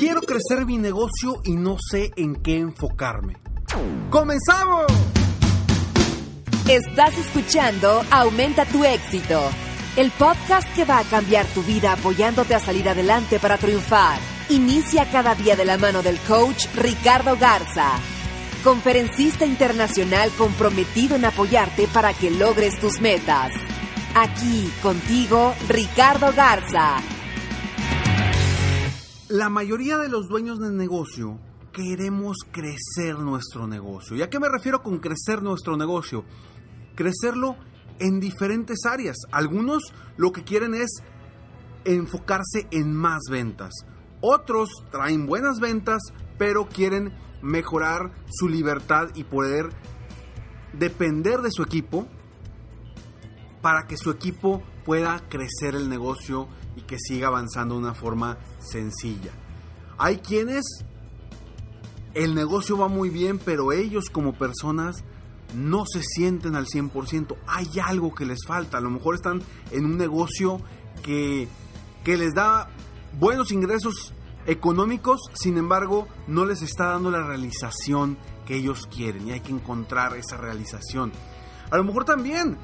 Quiero crecer mi negocio y no sé en qué enfocarme. ¡Comenzamos! Estás escuchando Aumenta tu éxito, el podcast que va a cambiar tu vida apoyándote a salir adelante para triunfar. Inicia cada día de la mano del coach Ricardo Garza, conferencista internacional comprometido en apoyarte para que logres tus metas. Aquí contigo, Ricardo Garza. La mayoría de los dueños de negocio queremos crecer nuestro negocio. ¿Y a qué me refiero con crecer nuestro negocio? Crecerlo en diferentes áreas. Algunos lo que quieren es enfocarse en más ventas. Otros traen buenas ventas, pero quieren mejorar su libertad y poder depender de su equipo para que su equipo pueda crecer el negocio y que siga avanzando de una forma sencilla. Hay quienes el negocio va muy bien, pero ellos como personas no se sienten al 100%. Hay algo que les falta. A lo mejor están en un negocio que, que les da buenos ingresos económicos, sin embargo, no les está dando la realización que ellos quieren y hay que encontrar esa realización. A lo mejor también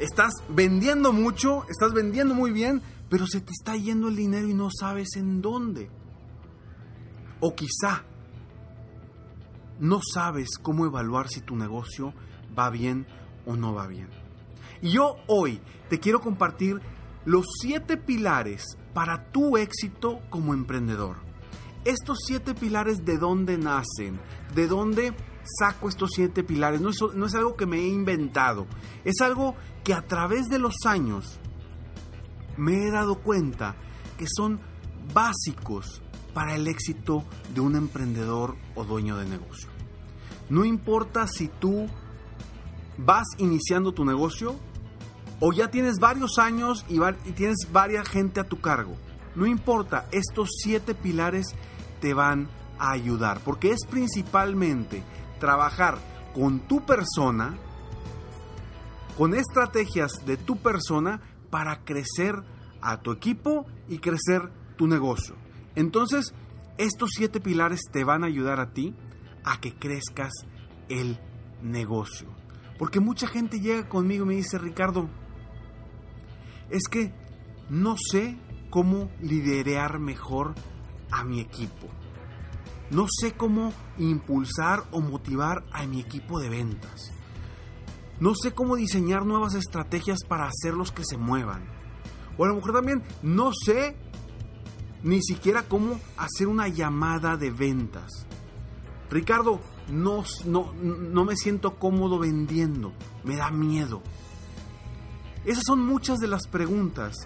estás vendiendo mucho, estás vendiendo muy bien, pero se te está yendo el dinero y no sabes en dónde. O quizá no sabes cómo evaluar si tu negocio va bien o no va bien. Y yo hoy te quiero compartir los siete pilares para tu éxito como emprendedor. Estos siete pilares de dónde nacen, de dónde saco estos siete pilares. No es, no es algo que me he inventado, es algo que a través de los años me he dado cuenta que son básicos para el éxito de un emprendedor o dueño de negocio. No importa si tú vas iniciando tu negocio o ya tienes varios años y, tienes varias gente a tu cargo. No importa, estos siete pilares te van a ayudar, porque es principalmente trabajar con tu persona, con estrategias de tu persona para crecer a tu equipo y crecer tu negocio. Entonces, estos siete pilares te van a ayudar a ti a que crezcas el negocio. Porque mucha gente llega conmigo y me dice, Ricardo, es que no sé cómo liderar mejor a mi equipo. No sé cómo impulsar o motivar a mi equipo de ventas. No sé cómo diseñar nuevas estrategias para hacerlos que se muevan. O a lo mejor también no sé ni siquiera cómo hacer una llamada de ventas. Ricardo, no, no, no me siento cómodo vendiendo, me da miedo. Esas son muchas de las preguntas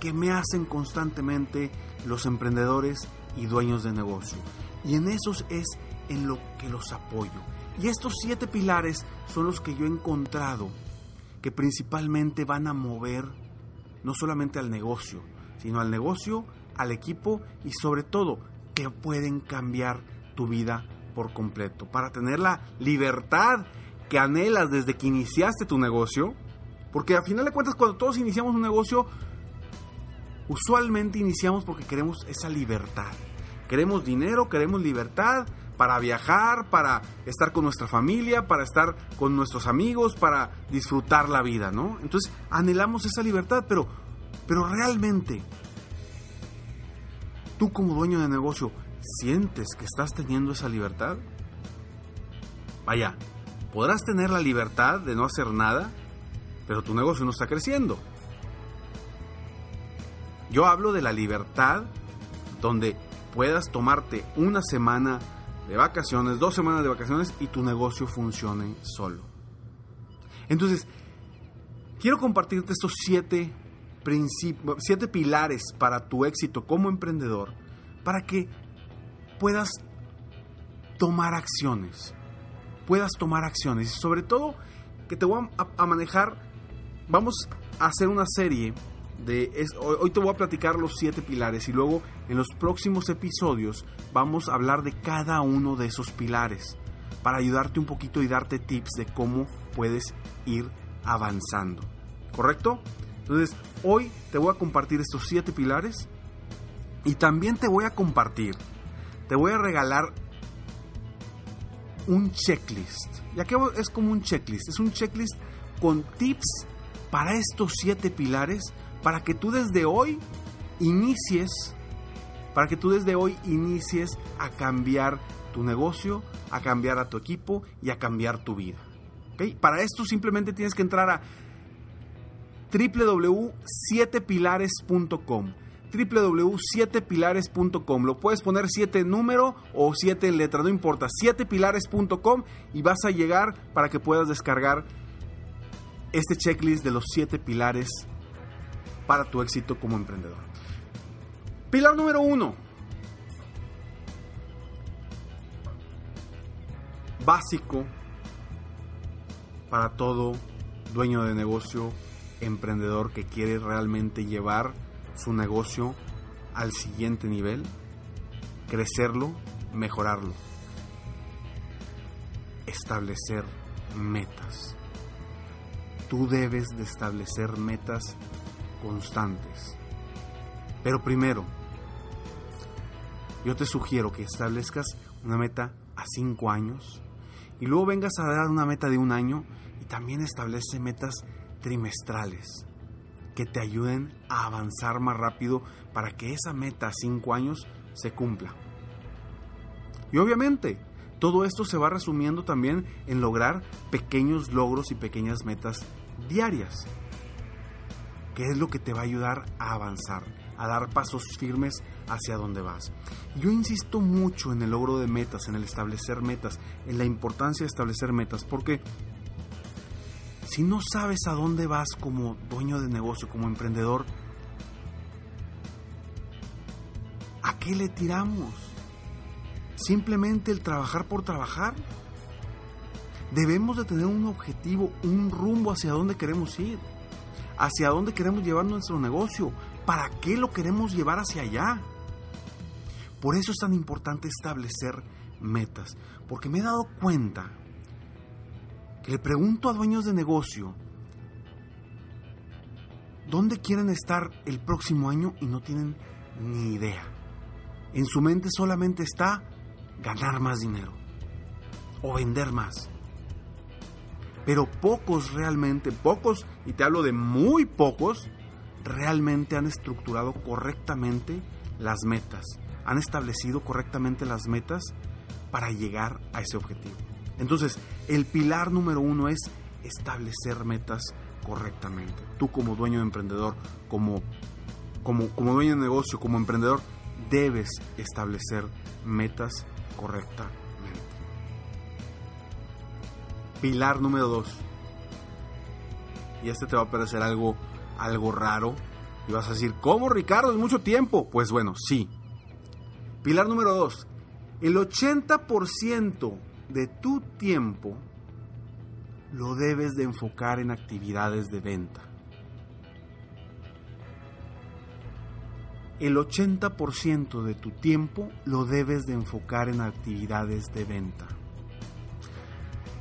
que me hacen constantemente los emprendedores y dueños de negocio. Y en esos es en lo que los apoyo. Y estos siete pilares son los que yo he encontrado que principalmente van a mover no solamente al negocio, sino al negocio, al equipo y sobre todo que pueden cambiar tu vida por completo. Para tener la libertad que anhelas desde que iniciaste tu negocio, porque a final de cuentas cuando todos iniciamos un negocio, usualmente iniciamos porque queremos esa libertad. Queremos dinero, queremos libertad, para viajar, para estar con nuestra familia, para estar con nuestros amigos, para disfrutar la vida, ¿no? Entonces anhelamos esa libertad, pero, pero realmente, tú como dueño de negocio, ¿Sientes que estás teniendo esa libertad? Vaya, podrás tener la libertad de no hacer nada, pero tu negocio no está creciendo. Yo hablo de la libertad donde puedas tomarte una semana de vacaciones, dos semanas de vacaciones y tu negocio funcione solo. Entonces, quiero compartirte estos siete siete pilares para tu éxito como emprendedor, para que puedas tomar acciones, puedas tomar acciones y sobre todo que te voy a, manejar, vamos a hacer una serie de, hoy te voy a platicar los siete pilares y luego en los próximos episodios vamos a hablar de cada uno de esos pilares para ayudarte un poquito y darte tips de cómo puedes ir avanzando. ¿Correcto? Entonces, hoy te voy a compartir estos siete pilares y también te voy a compartir, te voy a regalar un checklist. Ya que es como un checklist, es un checklist con tips para estos siete pilares para que tú desde hoy inicies, para que tú desde hoy inicies a cambiar tu negocio, a cambiar a tu equipo y a cambiar tu vida. Para esto simplemente tienes que entrar a www.7pilares.com www.7pilares.com Lo puedes poner 7 número o 7 letra, no importa. 7pilares.com y vas a llegar para que puedas descargar este checklist de los 7 pilares para tu éxito como emprendedor. Pilar número 1. Básico para todo dueño de negocio, emprendedor que quiere realmente llevar su negocio al siguiente nivel, crecerlo, mejorarlo, establecer metas. Tú debes de establecer metas constantes. Pero primero, yo te sugiero que establezcas una meta a cinco años y luego vengas a dar una meta de un año y también establece metas trimestrales que te ayuden a avanzar más rápido para que esa meta a cinco años se cumpla. Y obviamente, todo esto se va resumiendo también en lograr pequeños logros y pequeñas metas diarias, que es lo que te va a ayudar a avanzar, a dar pasos firmes hacia donde vas. Yo insisto mucho en el logro de metas, en el establecer metas, en la importancia de establecer metas, porque si no sabes a dónde vas como dueño de negocio, como emprendedor, ¿a qué le tiramos? ¿Simplemente el trabajar por trabajar? Debemos de tener un objetivo, un rumbo hacia dónde queremos ir, hacia dónde queremos llevar nuestro negocio, para qué lo queremos llevar hacia allá. Por eso es tan importante establecer metas, porque me he dado cuenta que le pregunto a dueños de negocio dónde quieren estar el próximo año y no tienen ni idea. En su mente solamente está ganar más dinero o vender más. Pero pocos realmente, pocos, y te hablo de muy pocos, realmente han estructurado correctamente las metas, han establecido correctamente las metas para llegar a ese objetivo. Entonces, el pilar número uno es establecer metas correctamente. Tú como dueño de emprendedor, como, como, como dueño de negocio, como emprendedor, debes establecer metas correctamente. Pilar número dos. Y este te va a parecer algo, algo raro. Y vas a decir, ¿cómo Ricardo? Es mucho tiempo. Pues bueno, sí. Pilar número dos. El 80% de tu tiempo lo debes de enfocar en actividades de venta. El 80% de tu tiempo lo debes de enfocar en actividades de venta.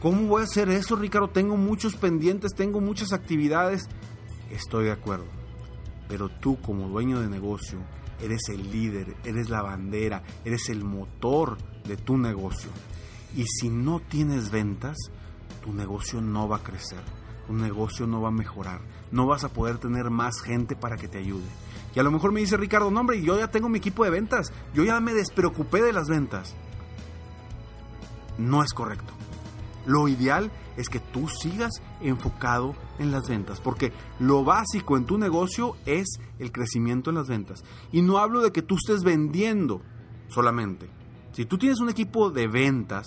¿Cómo voy a hacer eso, Ricardo? Tengo muchos pendientes, tengo muchas actividades. Estoy de acuerdo. Pero tú como dueño de negocio, eres el líder, eres la bandera, eres el motor de tu negocio. Y si no tienes ventas, tu negocio no va a crecer. tu negocio no va a mejorar. No vas a poder tener más gente para que te ayude. Y a lo mejor me dice Ricardo, no hombre, yo ya tengo mi equipo de ventas. Yo ya me despreocupé de las ventas. No es correcto. Lo ideal es que tú sigas enfocado en las ventas, porque lo básico en tu negocio es el crecimiento en las ventas. Y no hablo de que tú estés vendiendo solamente. Si tú tienes un equipo de ventas,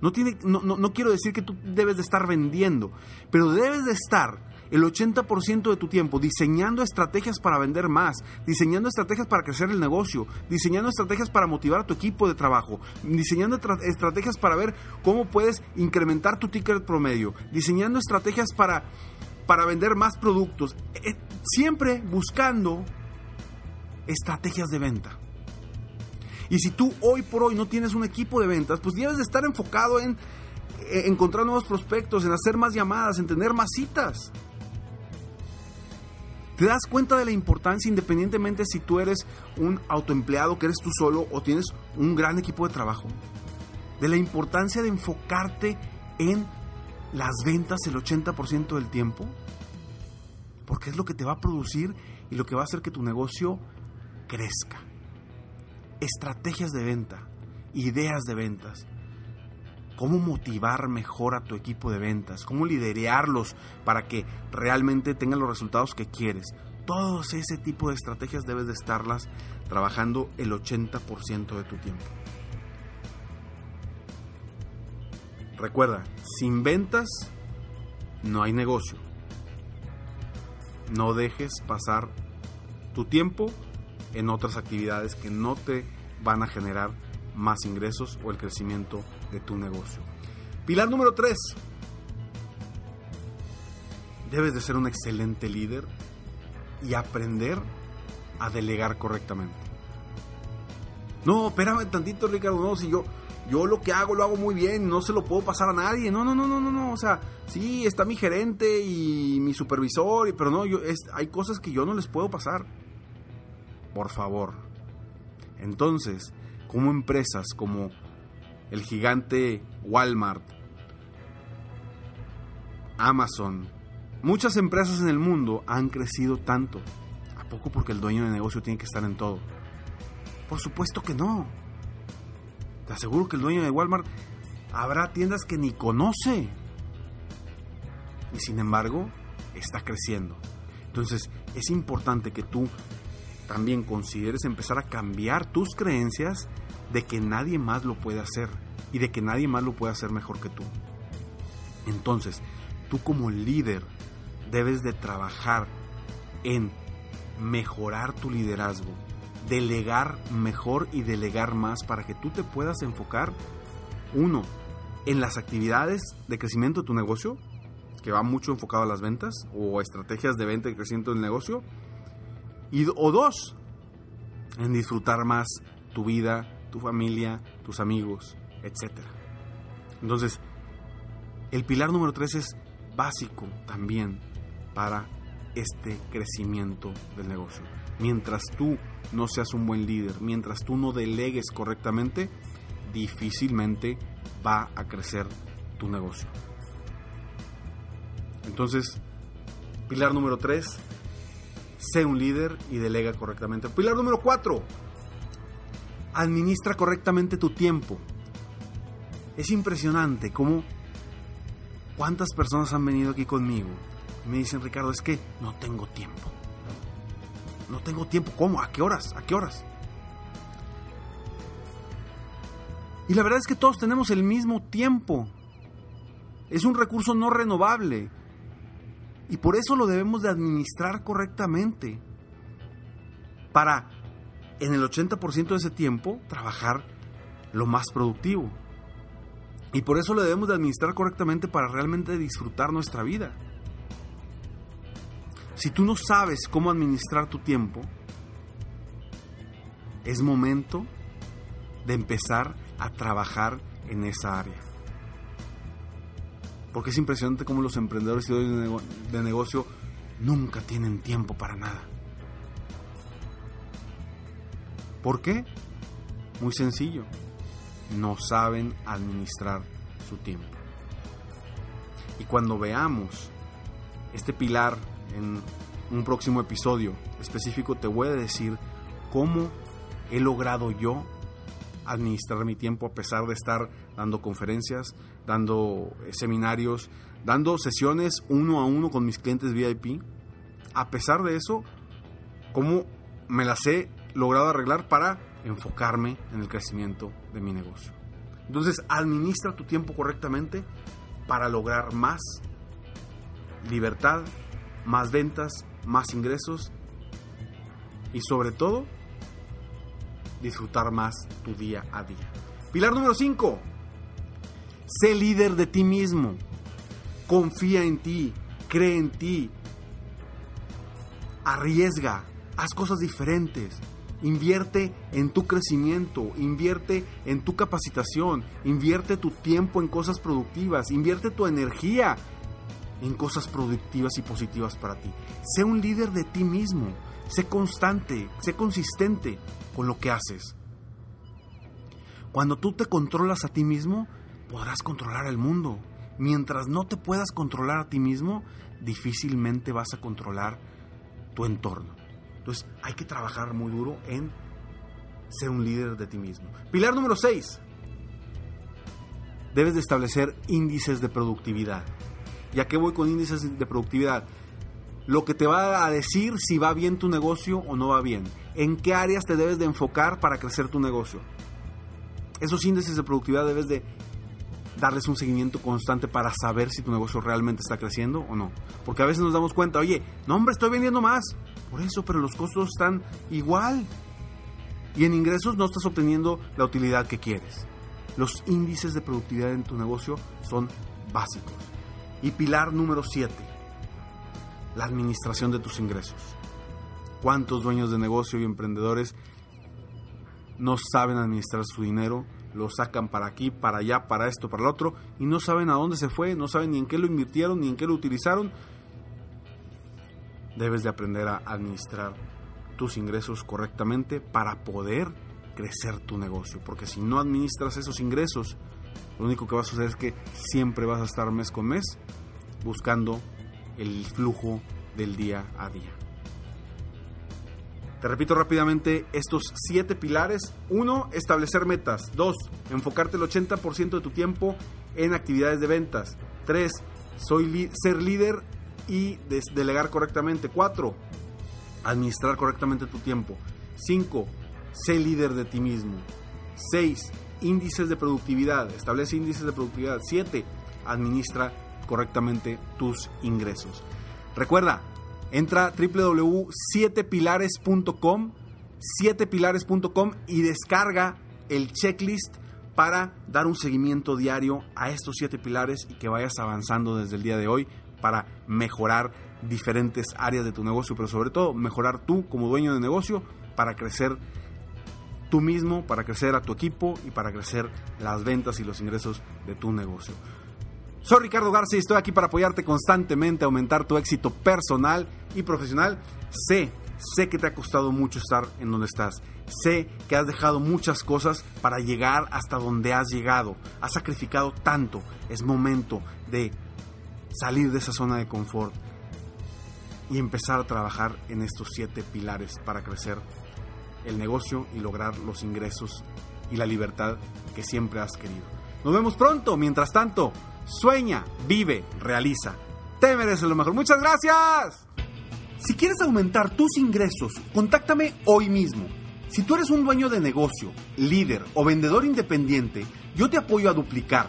no, tiene, no, no, quiero decir que tú debes de estar vendiendo, pero debes de estar el 80% de tu tiempo diseñando estrategias para vender más, diseñando estrategias para crecer el negocio, diseñando estrategias para motivar a tu equipo de trabajo, diseñando estrategias para ver cómo puedes incrementar tu ticket promedio, diseñando estrategias para, para vender más productos, eh, siempre buscando estrategias de venta. Y si tú hoy por hoy no tienes un equipo de ventas, pues debes de estar enfocado en eh, encontrar nuevos prospectos, en hacer más llamadas, en tener más citas. ¿Te das cuenta de la importancia independientemente si tú eres un autoempleado, que eres tú solo o tienes un gran equipo de trabajo? De la importancia de enfocarte en las ventas el 80% del tiempo. Porque es lo que te va a producir y lo que va a hacer que tu negocio crezca. Estrategias de venta, ideas de ventas, cómo motivar mejor a tu equipo de ventas, cómo liderarlos para que realmente tengan los resultados que quieres. Todos ese tipo de estrategias debes de estarlas trabajando el 80% de tu tiempo. Recuerda, sin ventas no hay negocio. No dejes pasar tu tiempo en otras actividades que no te van a generar más ingresos o el crecimiento de tu negocio. Pilar número 3. Debes de ser un excelente líder y aprender a delegar correctamente. No, espérame tantito, Ricardo. No, si yo, yo lo que hago lo hago muy bien, no se lo puedo pasar a nadie. No, no, no, no, no, no. O sea, sí, está mi gerente y mi supervisor, pero no, yo, hay cosas que yo no les puedo pasar. Por favor. Entonces, como empresas como el gigante Walmart, Amazon, muchas empresas en el mundo han crecido tanto. ¿A poco porque el dueño de negocio tiene que estar en todo? Por supuesto que no. Te aseguro que el dueño de Walmart habrá tiendas que ni conoce. Y sin embargo, está creciendo. Entonces, es importante que tú también consideres empezar a cambiar tus creencias de que nadie más lo puede hacer y de que nadie más lo puede hacer mejor que tú. Entonces, tú como líder debes de trabajar en mejorar tu liderazgo, delegar mejor y delegar más para que tú te puedas enfocar, uno, en las actividades de crecimiento de tu negocio, que va mucho enfocado a las ventas o estrategias de venta y crecimiento del negocio, y, o dos, en disfrutar más tu vida, tu familia, tus amigos, etc. Entonces, el pilar número tres es básico también para este crecimiento del negocio. Mientras tú no seas un buen líder, mientras tú no delegues correctamente, difícilmente va a crecer tu negocio. Entonces, pilar número tres sé un líder y delega correctamente. Pilar número 4, administra correctamente tu tiempo. Es impresionante cómo cuántas personas han venido aquí conmigo y me dicen, Ricardo, es que no tengo tiempo. No tengo tiempo. ¿Cómo? ¿A qué horas? ¿A qué horas? Y la verdad es que todos tenemos el mismo tiempo. Es un recurso no renovable. Y por eso lo debemos de administrar correctamente. Para, en el 80% de ese tiempo, trabajar lo más productivo. Y por eso lo debemos de administrar correctamente para realmente disfrutar nuestra vida. Si tú no sabes cómo administrar tu tiempo, es momento de empezar a trabajar en esa área porque es impresionante cómo los emprendedores y de negocio nunca tienen tiempo para nada. ¿Por qué? Muy sencillo, no saben administrar su tiempo. Y cuando veamos este pilar en un próximo episodio específico te voy a decir cómo he logrado yo administrar mi tiempo a pesar de estar dando conferencias, dando seminarios, dando sesiones uno a uno con mis clientes VIP. A pesar de eso, cómo me las he logrado arreglar para enfocarme en el crecimiento de mi negocio. Entonces, administra tu tiempo correctamente para lograr más libertad, más ventas, más ingresos y sobre todo disfrutar más tu día a día. Pilar número 5. Sé líder de ti mismo. Confía en ti, cree en ti. Arriesga, haz cosas diferentes. Invierte en tu crecimiento, invierte en tu capacitación, invierte tu tiempo en cosas productivas, invierte tu energía en cosas productivas y positivas para ti. Sé un líder de ti mismo, sé constante, sé consistente con lo que haces. Cuando tú te controlas a ti mismo, podrás controlar el mundo. Mientras no te puedas controlar a ti mismo, difícilmente vas a controlar tu entorno. Entonces hay que trabajar muy duro en ser un líder de ti mismo. Pilar número 6. Debes de establecer índices de productividad. ¿Ya que voy con índices de productividad? Lo que te va a decir si va bien tu negocio o no va bien. En qué áreas te debes de enfocar para crecer tu negocio. Esos índices de productividad debes de darles un seguimiento constante para saber si tu negocio realmente está creciendo o no. Porque a veces nos damos cuenta, oye, no hombre, estoy vendiendo más. Por eso, pero los costos están igual. Y en ingresos no estás obteniendo la utilidad que quieres. Los índices de productividad en tu negocio son básicos. Y pilar número 7, la administración de tus ingresos. ¿Cuántos dueños de negocio y emprendedores no saben administrar su dinero? Lo sacan para aquí, para allá, para esto, para el otro, y no saben a dónde se fue, no saben ni en qué lo invirtieron, ni en qué lo utilizaron. Debes de aprender a administrar tus ingresos correctamente para poder crecer tu negocio, porque si no administras esos ingresos, lo único que va a suceder es que siempre vas a estar mes con mes buscando el flujo del día a día. Te repito rápidamente estos siete pilares. Uno, establecer metas. Dos, enfocarte el 80% de tu tiempo en actividades de ventas. Tres, soy ser líder y delegar correctamente. Cuatro, administrar correctamente tu tiempo. Cinco, sé líder de ti mismo. Seis, índices de productividad. Establece índices de productividad. Siete, administra correctamente tus ingresos. Recuerda, entra a www.7pilares.com 7pilares.com y descarga el checklist para dar un seguimiento diario a estos siete pilares y que vayas avanzando desde el día de hoy para mejorar diferentes áreas de tu negocio, pero sobre todo mejorar tú como dueño de negocio para crecer tú mismo, para crecer a tu equipo y para crecer las ventas y los ingresos de tu negocio. Soy Ricardo García y estoy aquí para apoyarte constantemente a aumentar tu éxito personal y profesional. Sé, sé que te ha costado mucho estar en donde estás. Sé que has dejado muchas cosas para llegar hasta donde has llegado. Has sacrificado tanto. Es momento de salir de esa zona de confort y empezar a trabajar en estos siete pilares para crecer el negocio y lograr los ingresos y la libertad que siempre has querido. Nos vemos pronto. Mientras tanto, Sueña, vive, realiza. Te mereces lo mejor. Muchas gracias. Si quieres aumentar tus ingresos, contáctame hoy mismo. Si tú eres un dueño de negocio, líder o vendedor independiente, yo te apoyo a duplicar,